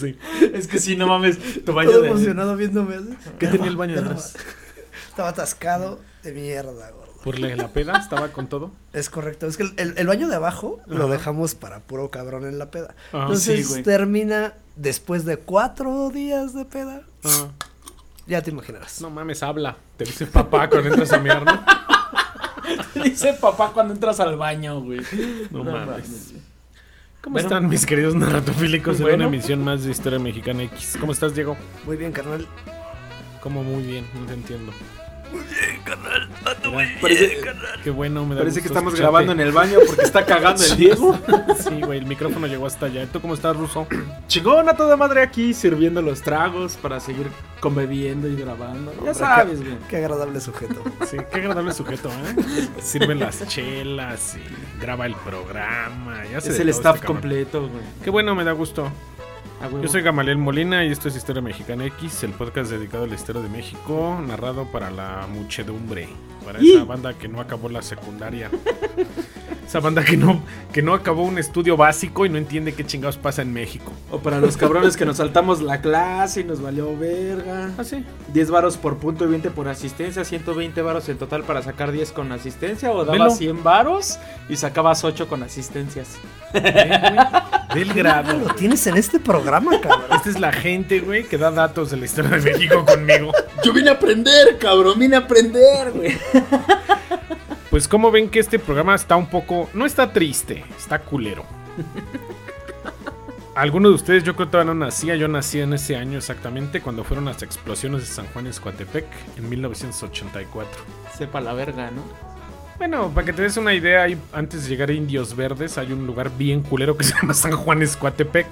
Sí. Es que sí, no mames, tu baño Todo de... emocionado viéndome. ¿Qué tenía el baño de atrás? Estaba atascado de mierda, gordo. ¿Por la, la peda? ¿Estaba con todo? Es correcto. Es que el, el- el baño de abajo lo dejamos para puro cabrón en la peda. Ah, Entonces sí, güey. termina después de cuatro días de peda. Ah, Ya te imaginarás. no mames, habla. Te dice papá cuando entras a miar, ¿no? Dice papá cuando entras al baño, güey. No, mames. ¿Cómo Bueno. están mis queridos narratofílicos en Bueno. una emisión más de Historia Mexicana X? ¿Cómo estás, Diego? Muy bien, carnal. Como muy bien, no te entiendo. Parece, Qué bueno, me da parece que estamos escucharte. grabando en el baño porque está cagando el Diego. Sí, güey, el micrófono llegó hasta allá. ¿Tú cómo estás, Ruso? Chingón a toda madre aquí sirviendo los tragos para seguir conviviendo y grabando. Ya sabes, güey. Qué agradable sujeto. Sí, qué agradable sujeto, ¿eh? Sirven las chelas y graba el programa. Ya Es de el staff este cabrón. completo, güey. Qué bueno, me da gusto. Yo soy Gamaliel Molina y esto es Historia Mexicana X, el podcast dedicado a la historia de México, narrado para la muchedumbre, para ¡Y! esa banda que no acabó la secundaria. Esa banda que no, que no acabó un estudio básico y no entiende qué chingados pasa en México. O para los cabrones que nos saltamos la clase y nos valió verga. ¿Ah, sí? 10 varos por punto y 20 por asistencia, 120 varos en total para sacar 10 con asistencia o Velo. dabas 100 varos y sacabas 8 con asistencias. Del grado. Lo tienes en este programa, cabrón. Esta es la gente, güey, que da datos de la historia de México conmigo. Yo vine a aprender, cabrón, vine a aprender, güey. Pues como ven que este programa está un poco... No está triste, está culero. Algunos de ustedes yo creo que todavía no nacía, yo nací en ese año exactamente cuando fueron las explosiones de San Juan Escuatepec en 1984. Sepa la verga, ¿no? Bueno, para que te des una idea, hay- antes de llegar a Indios Verdes hay un lugar bien culero que se llama San Juan Escuatepec.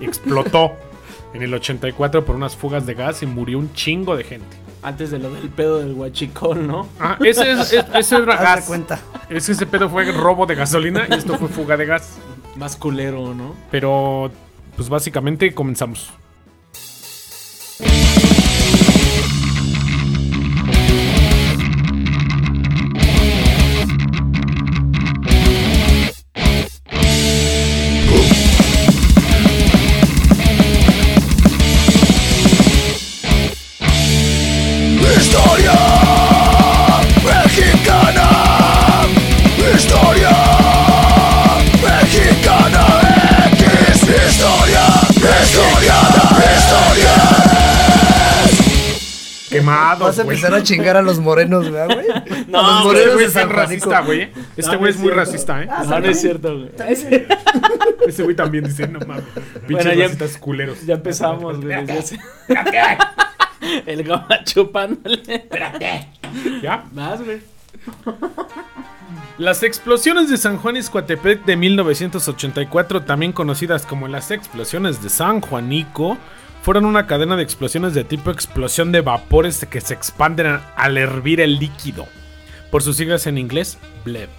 Explotó en el 84 por unas fugas de gas y murió un chingo de gente. Antes de lo del pedo del guachicol, ¿no? Ah, ese, es, es- ese era gas. cuenta. Ese, ese pedo fue robo de gasolina y esto fue fuga de gas. Más culero, ¿no? Pero, pues básicamente comenzamos. Vas a empezar a chingar a los morenos, ¿verdad, güey? No, a los Este morenos güey es Juanico. racista, güey. Este güey no es muy racista, ¿eh? No, no es cierto, güey. Ese güey también dice, no mames. Pinches Bueno, ya- racistas culeros. Ya empezamos, güey. El goma chupándole. ¿Ya? Más, güey. Las explosiones de San Juan Escuatepec de 1984, también conocidas como las explosiones de San Juanico, fueron una cadena de explosiones de tipo explosión de vapores que se expanden al hervir el líquido. Por sus siglas en inglés, BLEP.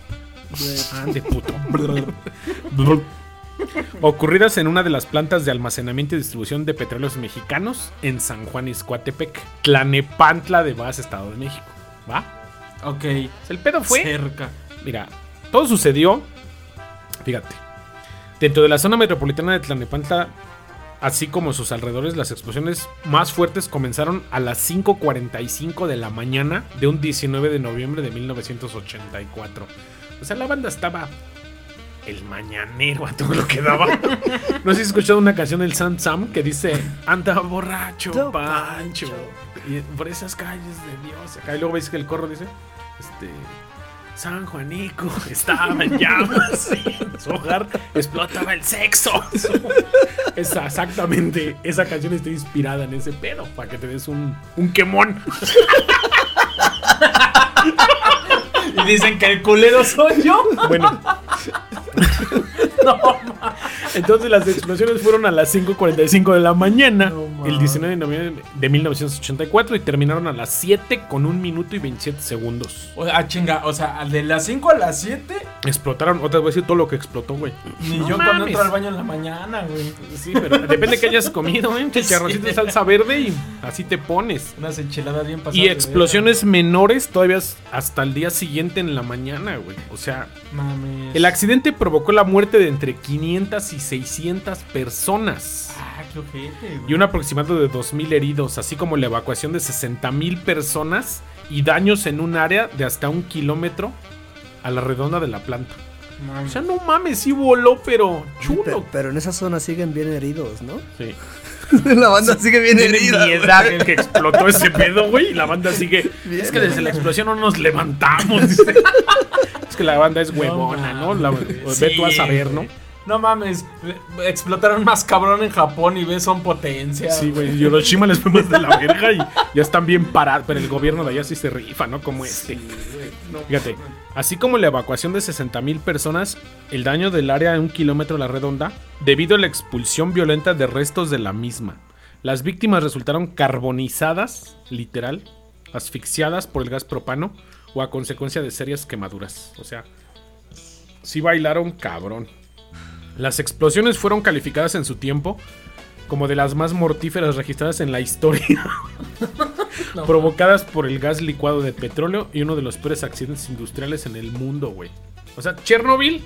Ah, de puto. Ocurridas en una de las plantas de almacenamiento y distribución de petróleos mexicanos en San Juan Escuatepec, Tlanepantla de Vaz, Estado de México. ¿Va? Ok. El pedo fue Cerca. Mira, todo sucedió, fíjate, dentro de la zona metropolitana de Tlalnepantla, así como sus alrededores, las explosiones más fuertes comenzaron a las 5.45 de la mañana de un 19 de noviembre de 1984. O sea, la banda estaba el mañanero a todo lo que daba. No sé si has escuchado una canción del Sam Sam que dice, anda borracho, Pancho. Pancho. Y por esas calles de Dios. Acá y luego veis que el corro dice, este... San Juanico estaba en llamas en su hogar explotaba el sexo. Esa, exactamente, esa canción está inspirada en ese pedo, para que te des un, un quemón. Y dicen que el culero soy yo. Bueno. Entonces las explosiones fueron a las 5.45 de la mañana, No, el 19 de noviembre de 1984, y terminaron a las 7 con 1 minuto y 27 segundos. O sea, ah, chinga, o sea, de las 5 a las 7, Explotaron, otra vez decir todo lo que explotó, güey. ni No yo cuando mames. entro al baño en la mañana, güey. Sí, pero depende que hayas comido, ¿eh? Chicharroncito de salsa verde y así te pones. Unas enchiladas bien pasadas. Y explosiones menores todavía hasta el día siguiente en la mañana, güey. O sea. Mames. el accidente provocó la muerte de entre 500 y 600 personas. Y un aproximado de 2.000 heridos, así como la evacuación de 60.000 personas y daños en un área de hasta un kilómetro a la redonda de la planta. O sea, no mames, sí voló, pero Pe- chulo. Pero, en esa zona siguen bien heridos, ¿no? Sí. la banda sigue bien Tiene herida. mi güey. edad el que explotó ese pedo, güey, y la banda sigue. Bien, es que desde la explosión no nos levantamos. dice. es que la banda es huevona, ¿no? La, mames. ve tú a Sí, saber, ¿no? No mames, explotaron más cabrón en Japón y ves son potencia. Sí, güey. Hiroshima les fue más de la verga y ya están bien parados. Pero el gobierno de allá sí se rifa, ¿no? Como este. Fíjate, así como la evacuación de 60 mil personas, el daño del área de un kilómetro a la redonda, debido a la expulsión violenta de restos de la misma. Las víctimas resultaron carbonizadas, literal, asfixiadas por el gas propano o a consecuencia de serias quemaduras. O sea, sí bailaron cabrón. Las explosiones fueron calificadas en su tiempo como de las más mortíferas registradas en la historia, provocadas por el gas licuado de petróleo y uno de los peores accidentes industriales en el mundo, güey. O sea, Chernobyl,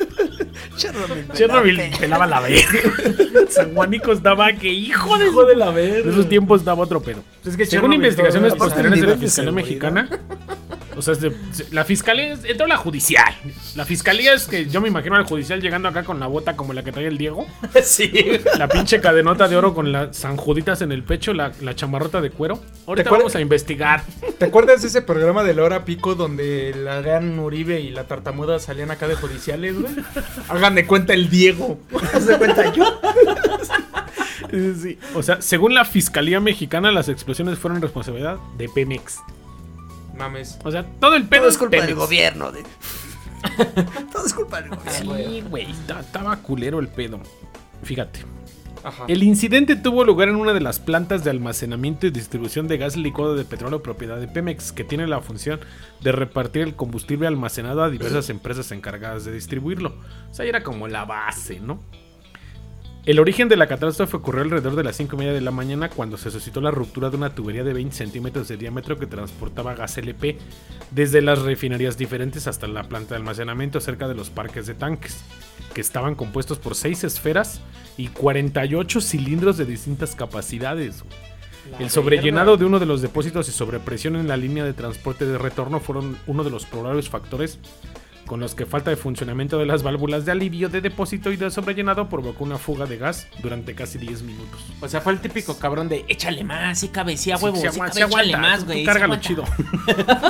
Chernobyl. Chernobyl pelaba la verga. San Juanico estaba que hijo de Hijo de la verga. de esos tiempos daba otro pedo. Es que Según Chernobyl investigaciones posteriores de la Fiscalía. Mexicana, o sea, es de- la Fiscalía es- entró la judicial. La Fiscalía es que yo me imagino al judicial llegando acá con la bota como la que trae el Diego. sí. La pinche cadenota de oro con las sanjuditas en el pecho, la, la chamarrota de cuero. Ahorita acuerdas? vamos a investigar. ¿Te acuerdas de ese programa de la hora pico donde la gran Uribe y la tartamuda salían acá de judiciales, güey? Hagan de cuenta el Diego. ¿Haz de cuenta yo? Sí. O sea, según la Fiscalía Mexicana, las explosiones fueron responsabilidad de Pemex. Mames. O sea, todo el pedo Todo es culpa Pemex. del gobierno. de- Todo es culpa del gobierno. Sí, güey, estaba culero el pedo. Fíjate. Ajá. El incidente tuvo lugar en una de las plantas de almacenamiento y distribución de gas licuado de petróleo propiedad de Pemex, que tiene la función de repartir el combustible almacenado a diversas empresas encargadas de distribuirlo. O sea, era como la base, ¿no? El origen de la catástrofe ocurrió alrededor de las 5 y media de la mañana cuando se suscitó la ruptura de una tubería de 20 centímetros de diámetro que transportaba gas LP desde las refinerías diferentes hasta la planta de almacenamiento cerca de los parques de tanques, que estaban compuestos por 6 esferas y 48 cilindros de distintas capacidades. El sobrellenado de uno de los depósitos y sobrepresión en la línea de transporte de retorno fueron uno de los probables factores con los que falta de funcionamiento de las válvulas de alivio de depósito y de sobrellenado provocó una fuga de gas durante casi 10 minutos. O sea, fue el típico cabrón de échale más, sí cabe, sí a huevo, Sí, se cabe, se aguanta, échale más, güey. Cárgalo chido.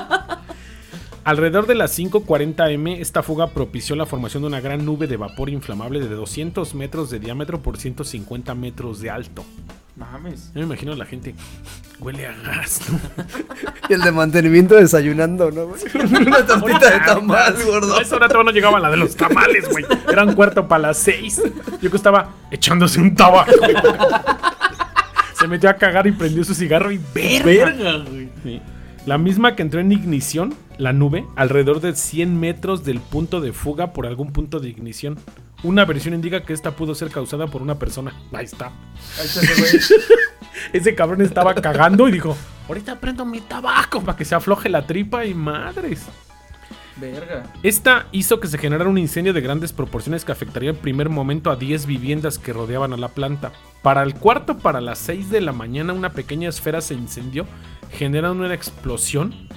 Alrededor de las 5.40 m, esta fuga propició la formación de una gran nube de vapor inflamable de 200 metros de diámetro por 150 metros de alto. Mames. Yo me imagino a la gente, huele a gas, ¿no? Y el de mantenimiento desayunando, ¿no, güey? Una tortita de tamal, gordo. A esa hora todavía no llegaba la de los tamales, güey. Era un cuarto para las seis. Yo que estaba echándose un tabaco. güey. Se metió a cagar y prendió su cigarro y verga. Verga, güey. Sí. La misma que entró en ignición, la nube, alrededor de 100 metros del punto de fuga por algún punto de ignición. Una versión indica que esta pudo ser causada por una persona. Ahí está. Ahí está ese güey. Ese cabrón estaba cagando y dijo, ahorita prendo mi tabaco para que se afloje la tripa y madres. Verga. Esta hizo que se generara un incendio de grandes proporciones que afectaría en primer momento a 10 viviendas que rodeaban a la planta. Para el cuarto, para las 6 de la mañana, una pequeña esfera se incendió, generando una explosión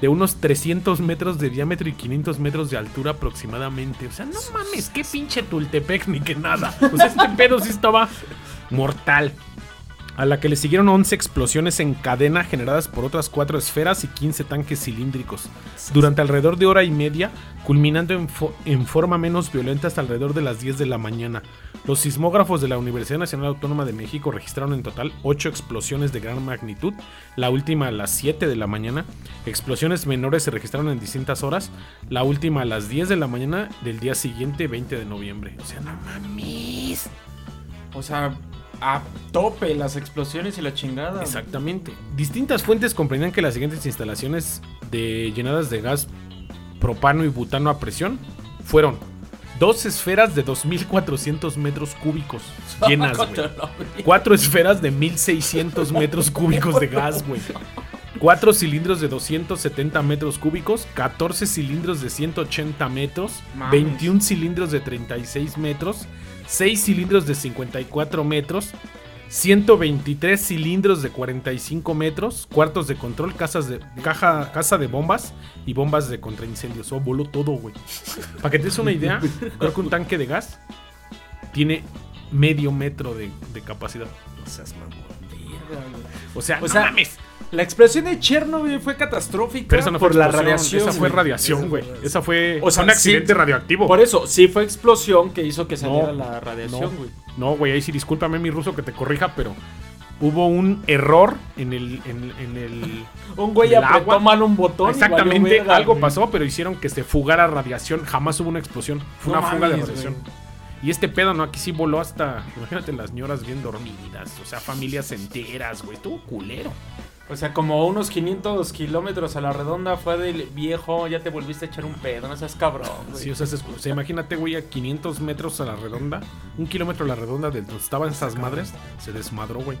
de unos 300 metros de diámetro y 500 metros de altura aproximadamente. O sea, no mames, qué pinche Tultepec ni que nada. O sea, este pedo sí estaba mortal. A la que le siguieron 11 explosiones en cadena generadas por otras 4 esferas y 15 tanques cilíndricos. Durante alrededor de hora y media, culminando en, fo- en forma menos violenta hasta alrededor de las 10 de la mañana. Los sismógrafos de la Universidad Nacional Autónoma de México registraron en total 8 explosiones de gran magnitud, la última a las 7 de la mañana. Explosiones menores se registraron en distintas horas, la última a las 10 de la mañana del día siguiente, 20 de noviembre. O sea, no mames. O sea, a tope las explosiones y la chingada. Exactamente. Distintas fuentes comprendían que las siguientes instalaciones de llenadas de gas propano y butano a presión fueron dos esferas de 2.400 metros cúbicos llenas, güey. Cuatro esferas de 1.600 metros cúbicos de gas, güey. Cuatro cilindros de 270 metros cúbicos, 14 cilindros de 180 metros, Mames. 21 cilindros de 36 metros, 6 cilindros de 54 metros, 123 cilindros de 45 metros, cuartos de control, casas de, caja, casa de bombas y bombas de contraincendios. Oh, voló todo, güey. Para que te des una idea, creo que un tanque de gas tiene medio metro de, de capacidad. No seas mamón. O sea, O no sea, mames. La explosión de Chernobyl fue catastrófica Pero esa no fue por la radiación. Esa fue radiación, güey. Esa fue O sea, un accidente sí. radioactivo. Por eso, sí fue explosión que hizo que saliera No, la radiación, güey. No, güey, ahí sí discúlpame mi ruso que te corrija, pero hubo un error en el. En, en el Un güey El apretó agua. mal un botón. exactamente, algo pasó, pero hicieron que se fugara radiación. Jamás hubo una explosión. Fue No una fuga de radiación. Y este pedo, ¿no? Aquí sí voló hasta. Imagínate las ñoras bien dormidas. O sea, familias enteras, güey. Estuvo culero. O sea, como unos 500 kilómetros a la redonda fue del viejo, ya te volviste a echar un pedo, no seas cabrón, güey. Sí, o sea, se- o sea, imagínate, güey, a 500 metros a la redonda, un kilómetro a la redonda de donde estaban esas madres, se desmadró, güey.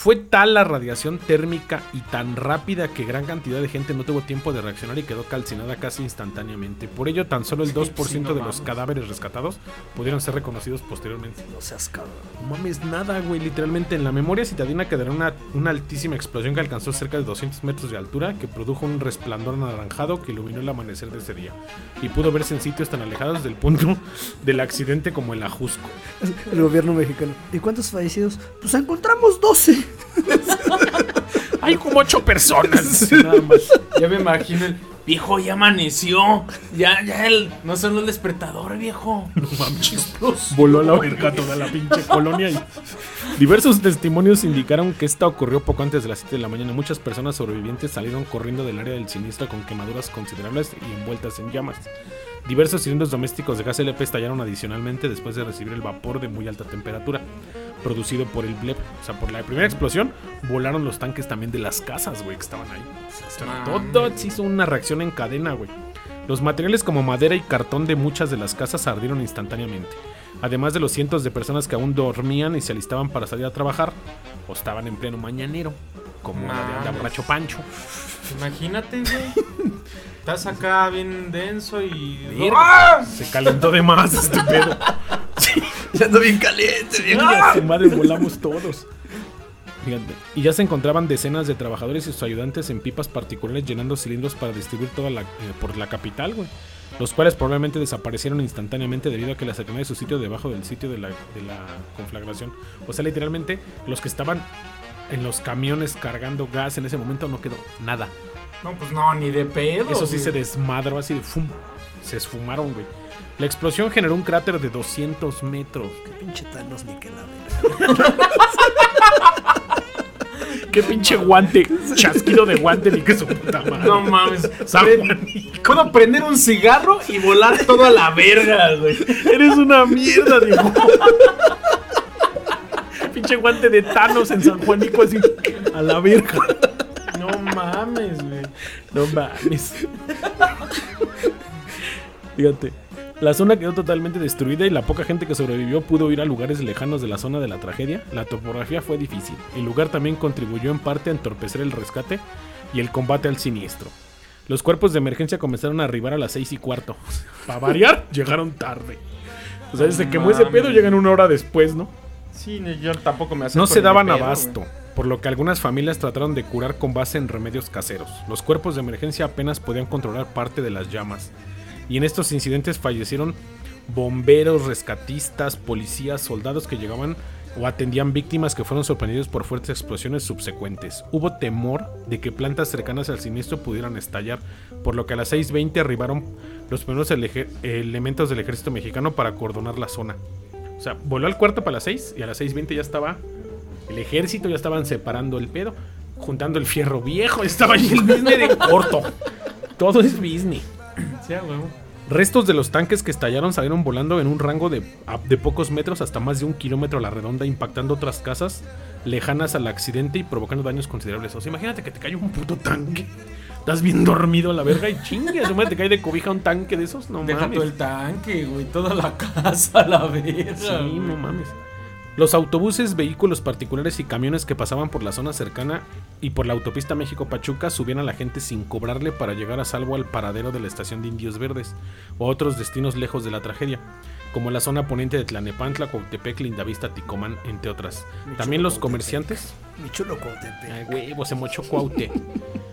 Fue tal la radiación térmica y tan rápida que gran cantidad de gente no tuvo tiempo de reaccionar y quedó calcinada casi instantáneamente. Por ello, tan solo el 2% sí, no de los cadáveres rescatados pudieron ser reconocidos posteriormente. No seas cabrón. No mames, nada, güey. Literalmente en la memoria citadina quedará una, una altísima explosión que alcanzó cerca de 200 metros de altura, que produjo un resplandor anaranjado que iluminó el amanecer de ese día. Y pudo verse en sitios tan alejados del punto del accidente como el Ajusco. El gobierno mexicano. ¿Y cuántos fallecidos? Pues encontramos 12. Hay como ocho personas. Nada más. Ya me imagino el viejo ya amaneció. Ya, ya el. No sonó el despertador, viejo. No mames. Voló a la verga toda la pinche colonia. Y... Diversos testimonios indicaron que esta ocurrió poco antes de las 7 de la mañana. Muchas personas sobrevivientes salieron corriendo del área del siniestro con quemaduras considerables y envueltas en llamas. Diversos cilindros domésticos de gas LP estallaron adicionalmente después de recibir el vapor de muy alta temperatura producido por el blep. O sea, por la primera explosión volaron los tanques también de las casas, güey, que estaban ahí. Todo se hizo una reacción en cadena, güey. Los materiales como madera y cartón de muchas de las casas ardieron instantáneamente. Además de los cientos de personas que aún dormían y se alistaban para salir a trabajar o estaban en pleno mañanero, como la de Mames. Anda Borracho Pancho. Imagínate, güey. Estás acá bien denso y. ¡Ah! Se calentó de más este pedo. Ya ando bien caliente, bien. Chinga su madre, volamos todos. Fíjate. Y ya se encontraban decenas de trabajadores y sus ayudantes en pipas particulares llenando cilindros para distribuir toda la, eh, por la capital, güey. Los cuales probablemente desaparecieron instantáneamente debido a que la cercanía de su sitio debajo del sitio de la, de la conflagración. O sea, literalmente, los que estaban en los camiones cargando gas en ese momento no quedó nada. No, pues no, ni de pedo. Eso sí güey. se desmadró así de fum. Se esfumaron, güey. La explosión generó un cráter de 200 metros. Pinche Thanos ni que la verga. Qué pinche guante. Chasquido de guante ni que su puta madre. No mames. San Juanico. Puedo prender un cigarro y volar todo a la verga, güey. Eres una mierda, digo. pinche guante de Thanos en San Juanico así. A la verga. No mames, güey. No mames. Fíjate. La zona quedó totalmente destruida y la poca gente que sobrevivió pudo ir a lugares lejanos de la zona de la tragedia. La topografía fue difícil. El lugar también contribuyó en parte a entorpecer el rescate y el combate al siniestro. Los cuerpos de emergencia comenzaron a arribar a las 6 y cuarto. Para variar, llegaron tarde. O sea, desde que quemó ese pedo, llegan una hora después, ¿no? Sí, yo tampoco me No se daban pedo, abasto, güey. por lo que algunas familias trataron de curar con base en remedios caseros. Los cuerpos de emergencia apenas podían controlar parte de las llamas. Y en estos incidentes fallecieron bomberos, rescatistas, policías, soldados que llegaban o atendían víctimas que fueron sorprendidos por fuertes explosiones subsecuentes. Hubo temor de que plantas cercanas al siniestro pudieran estallar, por lo que a las 6.20 arribaron los primeros ele- elementos del ejército mexicano para cordonar la zona. O sea, voló al cuarto para las 6 y a las 6.20 ya estaba el ejército, ya estaban separando el pedo, juntando el fierro viejo, estaba ahí el business de corto. Todo es business. Sí. Restos de los tanques que estallaron salieron volando en un rango de, de pocos metros hasta más de un kilómetro a la redonda, impactando otras casas lejanas al accidente y provocando daños considerables. O sea, imagínate que te cae un puto tanque. Estás bien dormido a la verga y chingue, su madre te cae de cobija un tanque de esos. No Deja mames. todo el tanque, güey. Toda la casa a la verga. Sí, güey. no mames. Los autobuses, vehículos particulares y camiones que pasaban por la zona cercana y por la autopista México-Pachuca subían a la gente sin cobrarle para llegar a salvo al paradero de la estación de Indios Verdes o a otros destinos lejos de la tragedia, como la zona poniente de Tlanepantla, Cuautepec, Lindavista, Ticomán, entre otras. También los comerciantes... Mi chulo Cuautepec. Ay, huevo, se mochó Cuaute.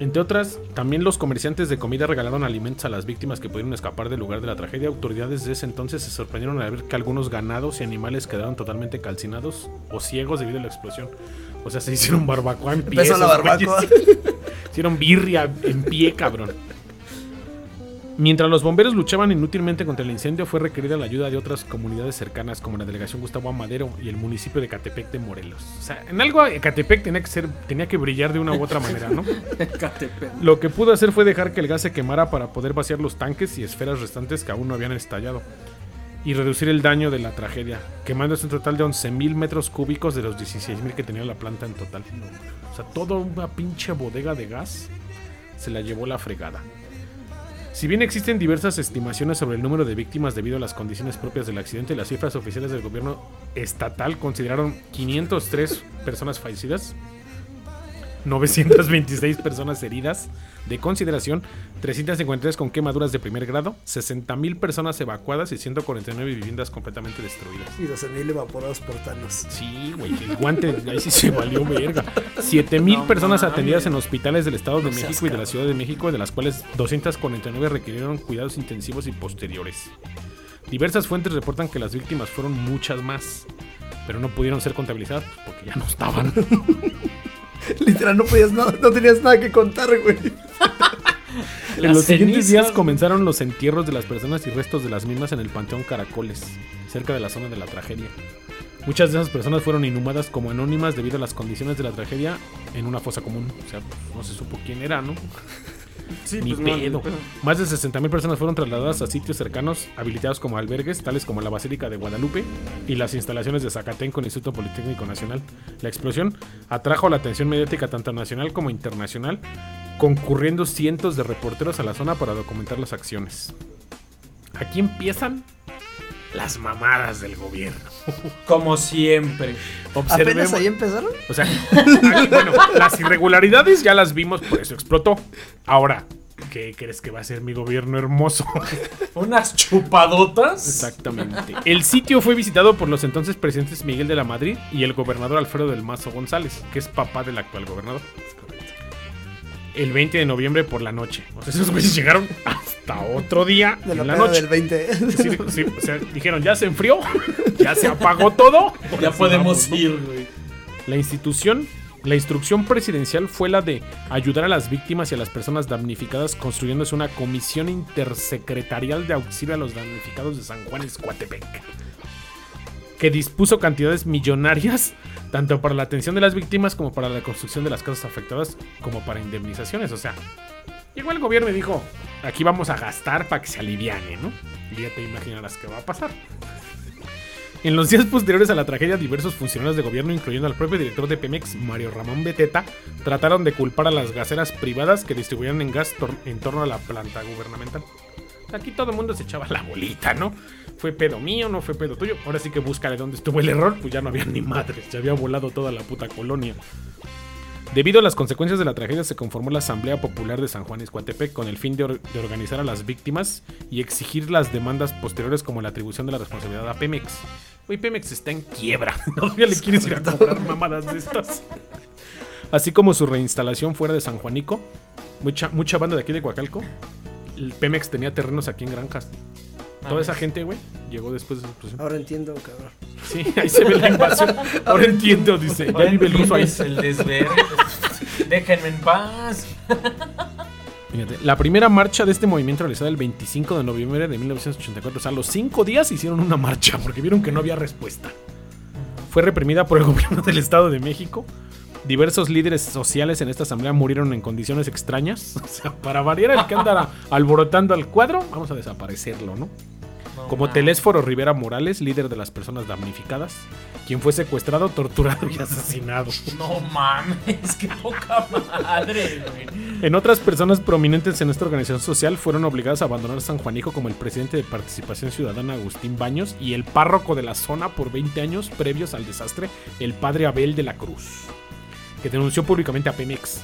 Entre otras, también los comerciantes de comida regalaron alimentos a las víctimas que pudieron escapar del lugar de la tragedia. Autoridades de ese entonces se sorprendieron al ver que algunos ganados y animales quedaron totalmente calcinados o ciegos debido a la explosión. O sea, se hicieron barbacoa en pie. Empezó la barbacoa. Hicieron birria en pie, cabrón. Mientras los bomberos luchaban inútilmente contra el incendio, fue requerida la ayuda de otras comunidades cercanas, como la delegación Gustavo Amadero y el municipio de Catepec de Morelos. O sea, en algo Catepec tenía que ser, tenía que brillar de una u otra manera, ¿no? Lo que pudo hacer fue dejar que el gas se quemara para poder vaciar los tanques y esferas restantes que aún no habían estallado. Y reducir el daño de la tragedia, quemándose un total de 11.000 metros cúbicos de los 16.000 que tenía la planta en total. O sea, toda una pinche bodega de gas se la llevó la fregada. Si bien existen diversas estimaciones sobre el número de víctimas debido a las condiciones propias del accidente, las cifras oficiales del gobierno estatal consideraron 503 personas fallecidas, 926 personas heridas de consideración, 353 con quemaduras de primer grado, 60.000 personas evacuadas y 149 viviendas completamente destruidas. Y 12.000 evaporados por Thanos. Sí, güey, el guante ahí sí se valió verga. 7000 personas atendidas en hospitales del Estado de México y de la Ciudad de México, de las cuales 249 requirieron cuidados intensivos y posteriores. Diversas fuentes reportan que las víctimas fueron muchas más, pero no pudieron ser contabilizadas porque ya no estaban. Literal, no podías nada, no tenías nada que contar, güey. en los siguientes días comenzaron los entierros de las personas y restos de las mismas en el Panteón Caracoles, cerca de la zona de la tragedia. Muchas de esas personas fueron inhumadas como anónimas debido a las condiciones de la tragedia en una fosa común. O sea, no se supo quién era, ¿no? Sí, Ni pues, no, pedo. Más de 60.000 personas fueron trasladadas a sitios cercanos habilitados como albergues, tales como la Basílica de Guadalupe y las instalaciones de Zacatenco, el Instituto Politécnico Nacional. La explosión atrajo la atención mediática tanto nacional como internacional, concurriendo cientos de reporteros a la zona para documentar las acciones. Aquí empiezan las mamadas del gobierno. Como siempre. ¿Apenas Observemos- ahí empezaron? o sea, bueno, las irregularidades ya las vimos, por eso explotó. Ahora, ¿qué crees que va a ser mi gobierno hermoso? Unas chupadotas. Exactamente. El sitio fue visitado por los entonces presidentes Miguel de la Madrid y el gobernador Alfredo del Mazo González, que es papá del actual gobernador. El 20 de noviembre por la noche. O sea, esos güeyes llegaron hasta otro día De la, en la noche. del 20. Sí, sí, o sea, dijeron, ya se enfrió, ya se apagó todo. Ya podemos vamos, ir, güey. La institución, la instrucción presidencial fue la de ayudar a las víctimas y a las personas damnificadas construyéndose una comisión intersecretarial de auxilio a los damnificados de San Juan Escuatepec, que dispuso cantidades millonarias tanto para la atención de las víctimas como para la construcción de las casas afectadas como para indemnizaciones. O sea, llegó el gobierno y dijo, aquí vamos a gastar para que se aliviane, ¿no? Ya te imaginarás qué va a pasar. En los días posteriores a la tragedia, diversos funcionarios de gobierno, incluyendo al propio director de Pemex, Mario Ramón Beteta, trataron de culpar a las gaseras privadas que distribuían en gas tor- en torno a la planta gubernamental. Aquí todo el mundo se echaba la bolita, ¿no? Fue pedo mío, no fue pedo tuyo. Ahora sí que búscale dónde estuvo el error, pues ya no había ni madres, se había volado toda la puta colonia. Debido a las consecuencias de la tragedia, se conformó la Asamblea Popular de San Juan Escuatepec con el fin de, or- de organizar a las víctimas y exigir las demandas posteriores como la atribución de la responsabilidad a Pemex. Güey, Pemex está en quiebra. No ya le quieres ir a cobrar mamadas de estas. Así como su reinstalación fuera de San Juanico. Mucha, mucha banda de aquí de Coacalco. El Pemex tenía terrenos aquí en granjas. Toda esa gente, güey, llegó después de esa explosión. Ahora entiendo, cabrón. Sí, ahí se ve la invasión. Ahora entiendo, dice. Ya vive el ruso ahí. Es el desverde. Déjenme en paz. Fíjate, la primera marcha de este movimiento realizada el 25 de noviembre de 1984. O sea, los cinco días hicieron una marcha porque vieron que no había respuesta. Fue reprimida por el gobierno del Estado de México. Diversos líderes sociales en esta asamblea murieron en condiciones extrañas. O sea, para variar el que anda alborotando al cuadro, vamos a desaparecerlo, ¿no? como. Telésforo Rivera Morales, líder de las personas damnificadas, quien fue secuestrado, torturado y asesinado. No mames, qué poca madre, güey. En otras personas prominentes en esta organización social fueron obligados a abandonar San Juanico como el presidente de Participación Ciudadana Agustín Baños y el párroco de la zona por 20 años previos al desastre, el padre Abel de la Cruz, que denunció públicamente a Pemex.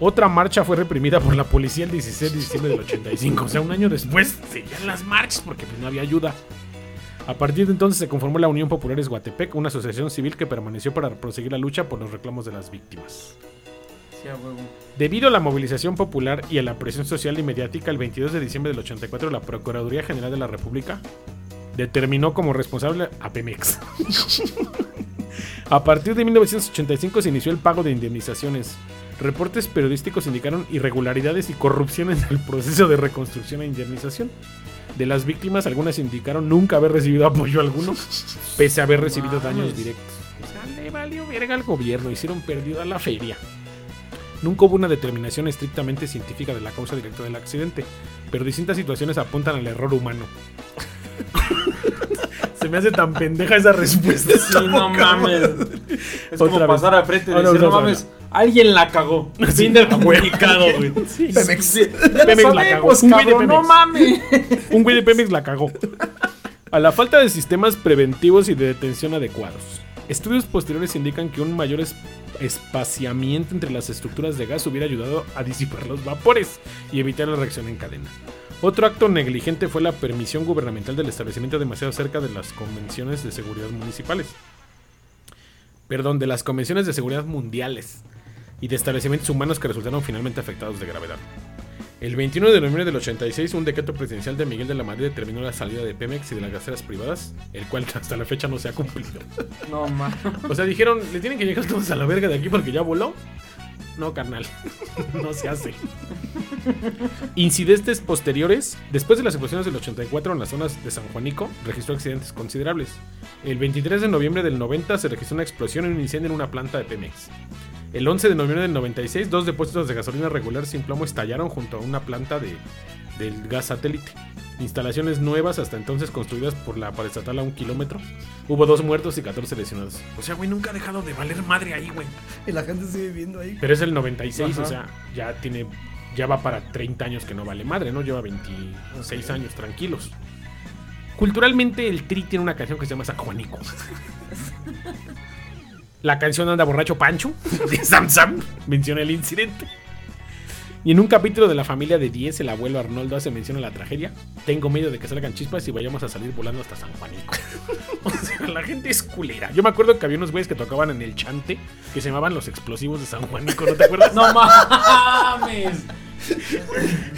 Otra marcha fue reprimida por la policía el 16 de diciembre del 85, o sea, un año después seguían las marchas porque pues, no había ayuda. A partir de entonces se conformó la Unión Populares Guatepec, una asociación civil que permaneció para proseguir la lucha por los reclamos de las víctimas. Sí, a huevo. Debido a la movilización popular y a la presión social y mediática, el 22 de diciembre del 84 la Procuraduría General de la República determinó como responsable a Pemex. a partir de 1985 se inició el pago de indemnizaciones. Reportes periodísticos indicaron irregularidades y corrupción en el proceso de reconstrucción e indemnización. De las víctimas, algunas indicaron nunca haber recibido apoyo alguno, pese a haber recibido daños directos. O sea, le valió verga al gobierno, hicieron perdida la feria. Nunca hubo una determinación estrictamente científica de la causa directa del accidente, pero distintas situaciones apuntan al error humano. Se me hace tan pendeja esa respuesta. Sí, no mames. Es como vez. pasar al frente y Ahora, decir, no mames, alguien la cagó. Fin del comunicado, güey. Pemex. Sí, ya Pemex lo la cagó. Un güey de cabrón, no Pemex. mames. Un güey de Pemex la cagó. A la falta de sistemas preventivos y de detención adecuados. Estudios posteriores indican que un mayor es- espaciamiento entre las estructuras de gas hubiera ayudado a disipar los vapores y evitar la reacción en cadena. Otro acto negligente fue la permisión gubernamental del establecimiento demasiado cerca de las convenciones de seguridad municipales. Perdón, de las convenciones de seguridad mundiales y de establecimientos humanos que resultaron finalmente afectados de gravedad. El 21 de noviembre del 86, un decreto presidencial de Miguel de la Madrid determinó la salida de Pemex y de las gaseras privadas, el cual hasta la fecha no se ha cumplido. No mames. O sea, dijeron, ¿le tienen que llegar todos a la verga de aquí porque ya voló? No, carnal. no se hace. Incidentes posteriores. Después de las explosiones del 84 en las zonas de San Juanico, registró accidentes considerables. El 23 de noviembre del 90 se registró una explosión y un incendio en una planta de Pemex. El 11 de noviembre del 96, dos depósitos de gasolina regular sin plomo estallaron junto a una planta de, del gas satélite. Instalaciones nuevas hasta entonces construidas por la paraestatal a un kilómetro. Hubo dos muertos y 14 lesionados. O sea, güey, nunca ha dejado de valer madre ahí, güey. Y la gente sigue viviendo ahí. Pero es el 96, Ajá. o sea, ya tiene. Ya va para 30 años que no vale madre, ¿no? Lleva 26 años tranquilos. Culturalmente, el Tri tiene una canción que se llama San Juanico. La canción Anda Borracho Pancho, de Sam Sam, menciona el incidente. Y en un capítulo de la familia de 10, el abuelo Arnoldo hace mención a la tragedia. Tengo miedo de que salgan chispas y vayamos a salir volando hasta San Juanico. o sea, la gente es culera. Yo me acuerdo que había unos güeyes que tocaban en el chante que se llamaban los explosivos de San Juanico, ¿no te acuerdas? No mames.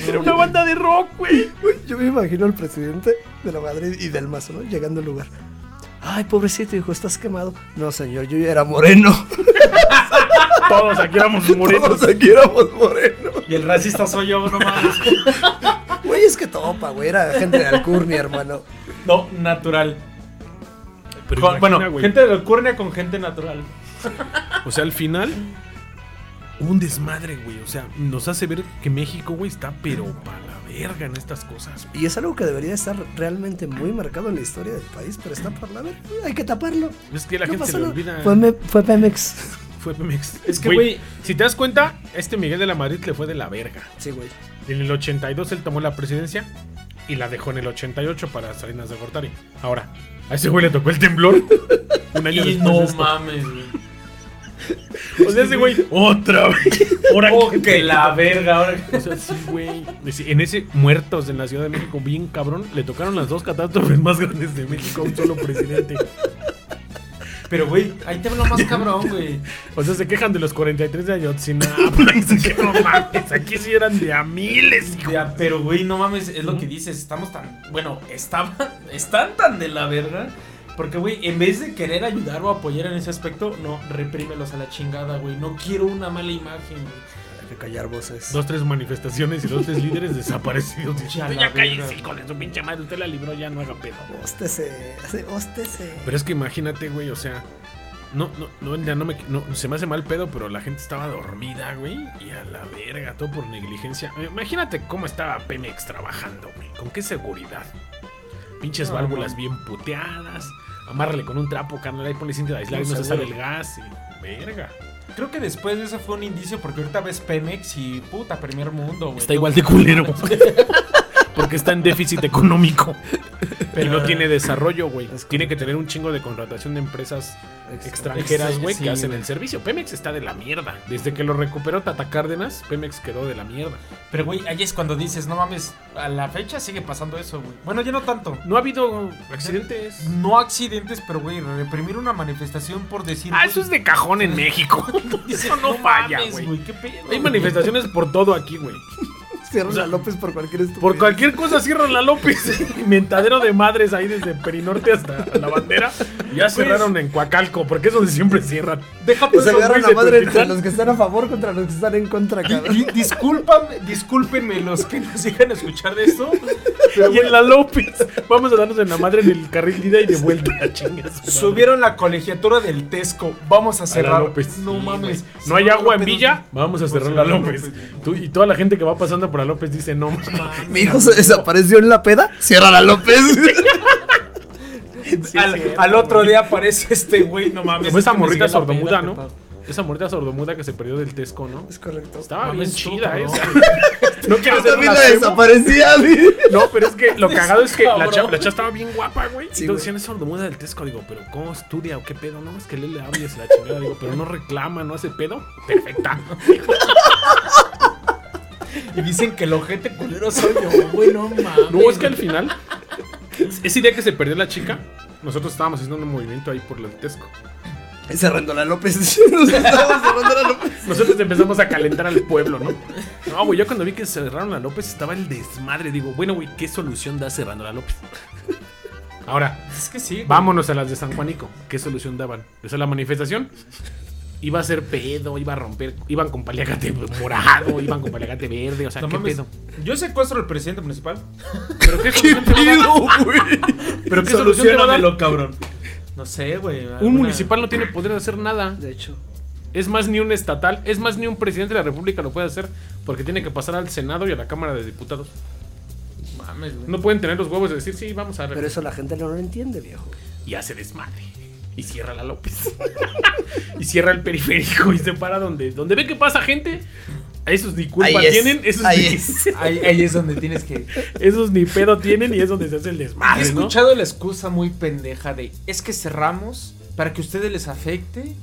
Era una banda de rock, güey. Yo me imagino al presidente de la Madrid y del Mazo, ¿no? Llegando al lugar. Ay, pobrecito, hijo, estás quemado. No, señor, yo ya era moreno. Todos aquí éramos morenos. Todos aquí éramos morenos. Y el racista soy yo, no mames. Güey, es que topa, güey. Era gente de Alcurnia, hermano. No, natural. Pero Con- imagina, bueno, gente de Alcurnia con gente natural. O sea, al final, un desmadre, güey. O sea, nos hace ver que México, güey, está pero para la verga en estas cosas. Y es algo que debería estar realmente muy marcado en la historia del país, pero está por la verga. Hay que taparlo. Es que la No gente se le olvida. Fue, me- fue Pemex. Fue Pemex. Es que, güey- Si te das cuenta, este Miguel de la Madrid le fue de la verga. Sí, güey. En el 82 él tomó la presidencia y la dejó en el 88 para Salinas de Gortari. Ahora, a ese güey le tocó el temblor. Un año Y después no de mames, güey. O sea, ese güey, otra vez. Ahora Oh, que la verga, ahora. O sea, sí, güey. En ese muertos en la Ciudad de México, bien cabrón, le tocaron las dos catástrofes más grandes de México a un solo presidente. Pero, güey, ahí te hablo más cabrón, güey. O sea, se quejan de los 43 de Ayotzinapa. Dicen que no mames, aquí sí eran de a miles, hijo. Ya, pero, güey, no mames, es lo que dices. Estamos tan. Bueno, estaban. Están tan de la verga. Porque, güey, en vez de querer ayudar o apoyar en ese aspecto, no, reprímelos a la chingada, güey. No quiero una mala imagen, güey. Hay que callar voces. Dos, tres manifestaciones y dos, tres líderes desaparecidos. Ya Ya, cállese, hijo de su pinche madre. Usted la libró, ya no haga pedo. Hóstese, hóstese. Pero es que imagínate, güey, o sea. No, no, no, ya no me. No, se me hace mal pedo, pero la gente estaba dormida, güey. Y a la verga, todo por negligencia. Imagínate cómo estaba Pemex trabajando, güey. ¿Con qué seguridad? Pinches válvulas bien puteadas. Amárrale con un trapo, carnal, ahí ponle cinta de aislar y No, se sale el gas. Y, verga. Creo que después de eso fue un indicio porque ahorita ves Pemex y puta, primer mundo, güey. Está igual de culero. Porque está en déficit económico. Pero no tiene desarrollo, güey. Tiene que tener un chingo de contratación de empresas extranjeras, güey, Sí, que hacen el servicio. Pemex está de la mierda. Desde que lo recuperó Tata Cárdenas, Pemex quedó de la mierda. Pero, güey, ahí es cuando dices, no mames, a la fecha sigue pasando eso, güey. Bueno, ya no tanto. No ha habido accidentes. No accidentes, pero, güey, reprimir una manifestación por decir... Ah, eso es de cajón en México. dices, Eso no falla, mames, güey. Hay manifestaciones por todo aquí, güey. Cierran O sea, a López por cualquier estupidez. Por cualquier cosa cierran la López. Inventadero de madres ahí desde Perinorte hasta la bandera. Ya cerraron en Coacalco, porque es donde siempre cierran. Deja pues se eso, agarran güey, la madre entre los que están a favor contra los que están en contra, cabrón. Di- Discúlpame, discúlpenme los que nos llegan a escuchar de esto. y en la López. Vamos a darnos en la madre en el carril de ida y de vuelta. Chingas. Subieron la colegiatura del Tesco. Vamos a A la cerrar. López. No Sí, mames. güey. No hay agua en Villa. Vamos a cerrar la López. Tú- y toda la gente que va pasando por la López dice no. mames. Mi hijo se desapareció en la peda. Cierra la López. al, al otro día aparece este güey, no mames. Como esa es que me morrita sordomuda, ¿no? Esa morrita sordomuda que se perdió del Tesco, ¿no? Es correcto. Estaba Mames, bien chida esa. No quiero ser blasfemo. desaparecía, güey. No, pero es que lo cagado es que la chava, la chava estaba bien guapa, güey. Sí, Entonces decían, es sordomuda del Tesco. Digo, pero ¿cómo estudia o qué pedo? No, es que le hables la chingada. Digo, pero no reclama, no hace pedo. Perfecta. Y dicen que el ojete culero soy yo, güey, no mames. No, es que al final, ese día que se perdió la chica, nosotros estábamos haciendo un movimiento ahí por el Tesco. Cerrando la López. Nos estábamos cerrando la López. Nosotros empezamos a calentar al pueblo, ¿no? No, güey, yo cuando vi que cerraron la López estaba el desmadre. Digo, bueno, güey, ¿qué solución da cerrando la López? Ahora, Es que sí. güey. Vámonos a las de San Juanico. ¿Qué solución daban? Esa la manifestación. Iba a ser pedo, iba a romper, iban con paliacate morado, iban con paliacate verde, o sea, No ¿qué mames. pedo? Yo secuestro al presidente municipal. ¿Pero qué solución te va a dar? güey? ¿Pero qué solución te va a dar? Cabrón. No sé, güey. Un municipal no tiene poder de hacer nada. De hecho. Es más, ni un estatal, es más, ni un presidente de la república lo puede hacer porque tiene que pasar al Senado y a la Cámara de Diputados. Mames, güey. No pueden tener los huevos de decir, sí, vamos a... Pero eso la gente no lo entiende, viejo. y hace desmadre. Y cierra la López. y cierra el periférico y se para donde, donde ve que pasa gente. A esos ni culpa Ahí es, tienen. Esos, ahí ni, es. Ahí, ahí es donde tienes que. esos ni pedo tienen y es donde se hace el He desmadre, ¿no? escuchado la excusa muy pendeja de es que cerramos para que a ustedes les afecte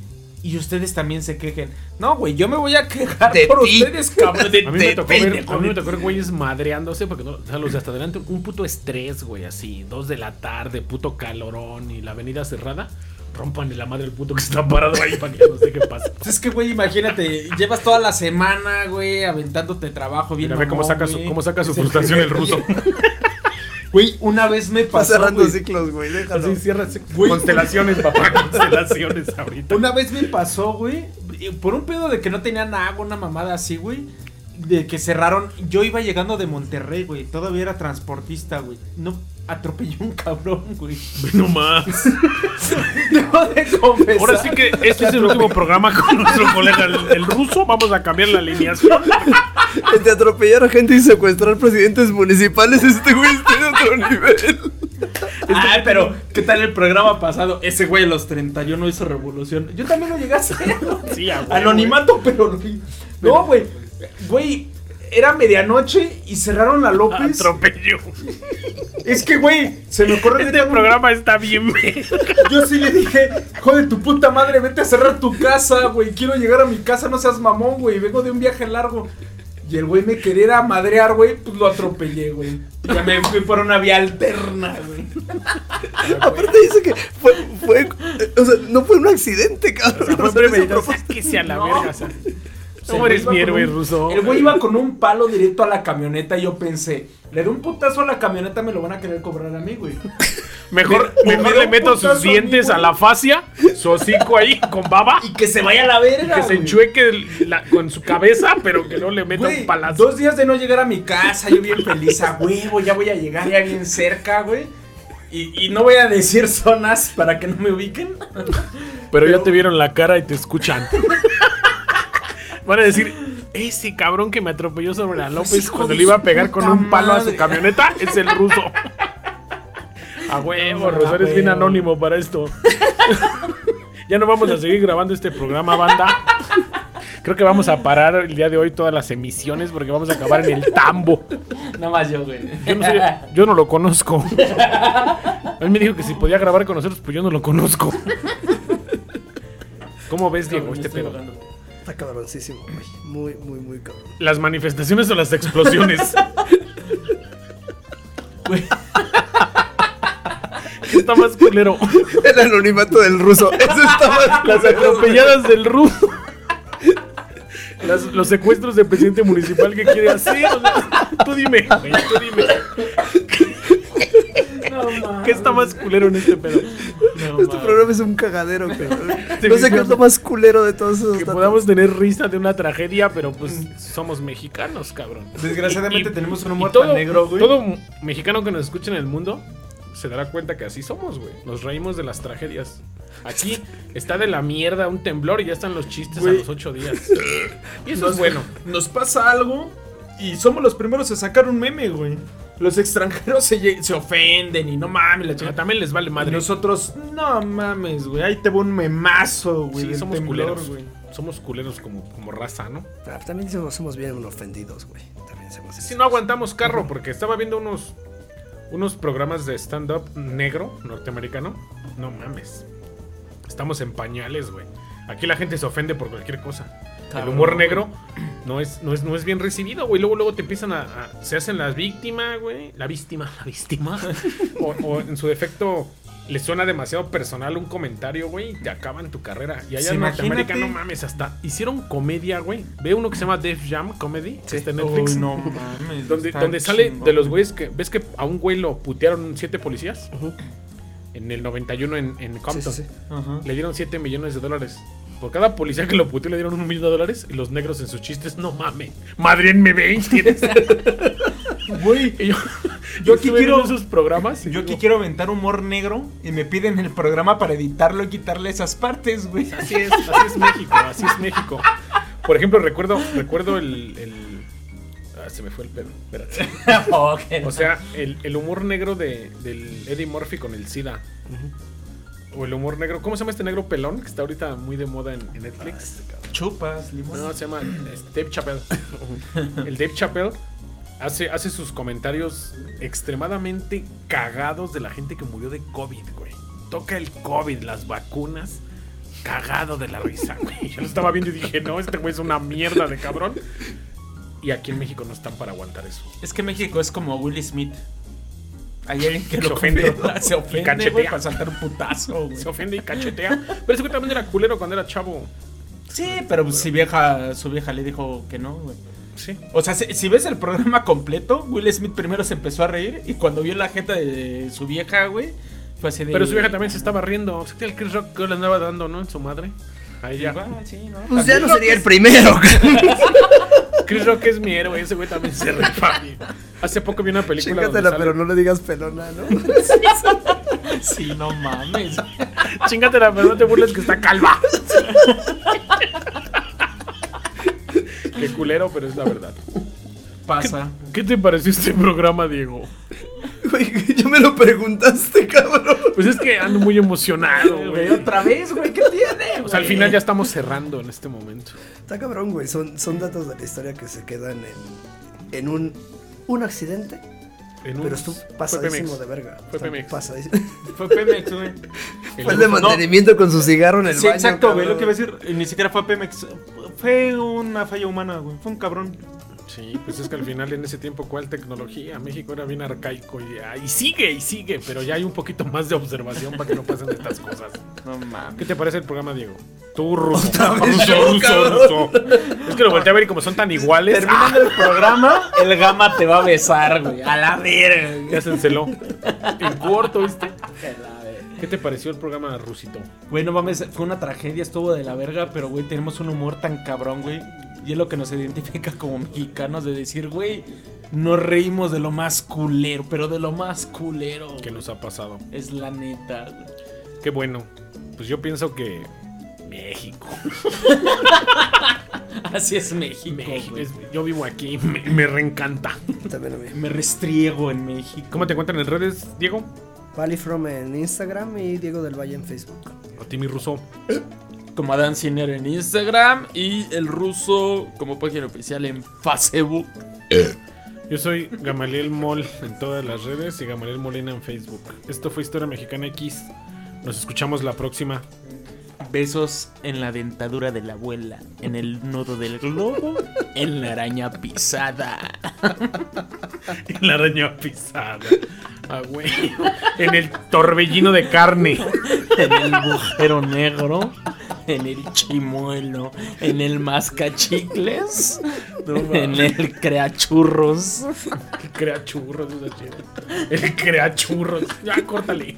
y ustedes también se quejen. No, güey, yo me voy a quejar De por ti. ustedes, cabrón. De, A mí, me tocó ver, a mí me tocó ver güeyes madreándose porque no, o sea, los de hasta adelante, un puto estrés, güey, así, dos de la tarde, puto calorón y la avenida cerrada, rompan la madre el puto que está parado ahí para que ya no sé qué pasa. Es que, güey, imagínate, llevas toda la semana, güey, aventándote trabajo bien. Mira, ve cómo saca, su, cómo saca su frustración el ruso. Güey, una vez me Está pasó. cerrando ciclos, güey. Déjalo. Así cierra Güey. constelaciones, papá, constelaciones ahorita. Una vez me pasó, güey, por un pedo de que no tenían agua, una mamada así, güey. De que cerraron. Yo iba llegando de Monterrey, güey. Todavía era transportista, güey. No atropellé un cabrón, güey. No más. Debo de confesar. Ahora sí que este es el último programa con nuestro colega el, el ruso. Vamos a cambiar la alineación. De atropellar a gente y secuestrar presidentes municipales, este güey está en otro nivel. Ay, pero, ¿qué tal el programa pasado? Ese güey a los 31 hizo revolución. Yo también lo llegué a hacer. Sí, a huevo, Anonimato, pero. No, güey. Güey, era medianoche y cerraron la López. Atropello. Es que, güey, se me ocurre Este programa está bien. verga. Yo sí le dije, joder, tu puta madre, vete a cerrar tu casa, güey. Quiero llegar a mi casa, no seas mamón, güey. Vengo de un viaje largo. Y el güey me quería ir a madrear, güey, pues lo atropellé, güey. Ya me fui por una vía alterna, güey. Aparte dice que fue, fue, o sea, no fue un accidente, cabrón. O sea, fue O sea, premeditado. eso fue- Sáquese a la No. verga. o sea. No eres mi héroe un- ruso. El güey iba con un palo directo a la camioneta y yo pensé, le doy un putazo a la camioneta, me lo van a querer cobrar a mí, güey. Mejor, Me- mejor me le meto sus a mí, dientes a la fascia, su hocico ahí con baba, Y que se vaya a la verga, que se enchueque la- con su cabeza, pero que no le meta Güey, un palazo. dos días de no llegar a mi casa, yo bien feliz, a huevo, ya voy a llegar ya bien cerca, güey. Y, y no voy a decir zonas para que no me ubiquen. Pero ya te vieron la cara y te escuchan. Van a decir, ese cabrón que me atropelló sobre la López Pues hijo cuando le iba a pegar con un palo a madre". su camioneta es el ruso. A huevo, Rosario es bien anónimo para esto. ya no vamos a seguir grabando este programa, banda. Creo que vamos a parar el día de hoy todas las emisiones porque vamos a acabar en el tambo. Nada más yo, güey. Yo no, sé, yo no lo conozco. Él me dijo que si podía grabar con nosotros, pues yo no lo conozco. ¿Cómo ves, Diego, este pedo? ahogando. Está cabroncísimo, güey. Muy, muy, muy cabrón. ¿Las manifestaciones o las explosiones? Güey. ¿Qué está más culero? El anonimato del ruso. Eso está más Las atropelladas del ruso. Las- los secuestros del presidente municipal que quiere hacer. o sea, tú dime, güey, tú dime. No. ¿Qué está más culero en este pedo? No, Este programa es un cagadero, cabrón. No sé qué es lo más culero de todos esos Que datos. podamos tener risa de una tragedia, pero pues somos mexicanos, cabrón. Desgraciadamente Y- tenemos un humor todo, tan negro, güey. Todo mexicano que nos escuche en el mundo se dará cuenta que así somos, güey. Nos reímos de las tragedias. Aquí está de la mierda un temblor y ya están los chistes Güey. a los ocho días. Y eso es bueno. Nos pasa algo y somos los primeros a sacar un meme, güey. Los extranjeros se, se ofenden y no mames, la chingada. También les vale Y madre. nosotros, no mames, güey. Ahí te va un memazo, güey. Sí, somos temblor, culeros. güey. Somos culeros como, como raza, ¿no? Ah, también somos, somos bien ofendidos, güey. También somos Si no aguantamos carro, porque estaba viendo unos, unos programas de stand-up negro norteamericano. No mames. Estamos en pañales, güey. Aquí la gente se ofende por cualquier cosa. El humor güey. No es, no es, no es bien recibido, güey. Luego, luego te empiezan a, a- Se hacen las víctimas, güey. La víctima, la víctima. o, o en su defecto. Le suena demasiado personal un comentario, güey, y te acaban tu carrera. Y allá Sí, en Norteamérica, no mames, hasta hicieron comedia, güey. Ve uno que se llama Def Jam Comedy, que está en Netflix. Uy, no mames. Donde, donde sale chingón, de los güey. güeyes que. ¿Ves que a un güey lo putearon siete policías? En el 91 en, en Sí, Compton. sí, sí. Ajá. Le dieron 7 millones de dólares. Por cada policía que lo puteó le dieron un millón de dólares. Y los negros en sus chistes, no mames. Madrienme 20. Güey, Y yo, Yo aquí quiero- esos programas. yo aquí digo, quiero aventar humor negro y me piden el programa para editarlo y quitarle esas partes, güey. Así es, así es México, así es México. Por ejemplo, recuerdo, recuerdo el. el- Ah, se me fue el pedo. Espérate. O sea, el, el humor negro de, del Eddie Murphy con el SIDA. O el humor negro. ¿Cómo se llama este negro pelón? Que está ahorita muy de moda en, en Netflix. Chupas, limón. No, se llama es Dave Chappelle. El Dave Chappelle hace, hace sus comentarios extremadamente cagados de la gente que murió de COVID, güey. Toca el COVID, las vacunas. Cagado de la risa, güey. Yo lo estaba viendo y dije, no, este güey es una mierda de cabrón. Y aquí en México no están para aguantar eso. Es que México es como Will Smith. Hay alguien que Se lo ofende. controla, se Y ofende, cachetea. güey, para saltar un putazo, güey. Se ofende y cachetea. Pero ese güey también era culero cuando era chavo. Sí, pero si vieja, su vieja le dijo que no, güey. Sí. O sea, si, si ves el programa completo, Will Smith primero se empezó a reír y cuando vio la jeta de su vieja, güey, fue así de... Pero su vieja también se estaba riendo. O sea, que el Chris Rock que le andaba dando, ¿no? En su madre. A ella. Igual, sí, ¿no? Pues ya no sería que el primero. Chris Rock es mi héroe, ese güey también se rifa. Hace poco vi una película Chingatela, sale- pero no le digas pelona, ¿no? Sí, no mames. Chingatela, pero no te burles que está calva. Qué culero, pero es la verdad. Pasa. ¿Qué te pareció este programa, Diego? Güey, ya me lo preguntaste, cabrón. Pues es que ando muy emocionado, Güey, güey. otra vez, güey, ¿qué tiene? O sea, al final ya estamos cerrando en este momento. Está cabrón, güey. Son, son datos de la historia que se quedan en, en un, un accidente. En un- Pero estuvo pasadísimo de verga. Fue Pemex. Pasadísimo. Fue Pemex, güey. Fue el de mantenimiento con su cigarro en el Sí, baño. exacto, güey. Lo que iba a decir, ni siquiera fue Pemex. Fue una falla humana, güey. Fue un cabrón. Sí, pues es que al final en ese tiempo, ¿cuál tecnología? México era bien arcaico y, ah, y sigue y sigue, pero ya hay un poquito más de observación para que no pasen estas cosas. No mames. ¿Qué te parece el programa, Diego? Tú, ruso. ruso, yo, ruso. Es que lo volteé a ver y como son tan iguales, Terminando el programa, el gama te va a besar, güey. A la verga. güey. ya se enceló. En corto, ¿viste? ¿Qué te pareció el programa, Rusito? Güey, no mames, fue una tragedia, estuvo de la verga, pero güey, tenemos un humor tan cabrón, güey. Y es lo que nos identifica como mexicanos de decir, güey, nos reímos de lo más culero, pero de lo más culero. ¿Qué güey. nos ha pasado? Es la neta, güey. Qué bueno. Pues yo pienso que México. Así es México, México. es- yo vivo aquí, me, me reencanta. También. Me restriego en México. ¿Cómo te encuentran en redes, Diego? Palifrom en Instagram y Diego del Valle en Facebook. A ti, mi ruso. Como Adán Ciner en Instagram y el ruso como página oficial en Facebook. Yo soy Gamaliel Mol en todas las redes y Gamaliel Molina en Facebook. Esto fue Historia Mexicana X. Nos escuchamos la próxima. Besos en la dentadura de la abuela, en el nudo del globo, en la araña pisada. En la araña pisada. Ah, güey. En el torbellino de carne. en el agujero negro, en el chimuelo, en el mascachicles, en el creachurros. El crea churros. esa chida. El crea churros. Ya, córtale.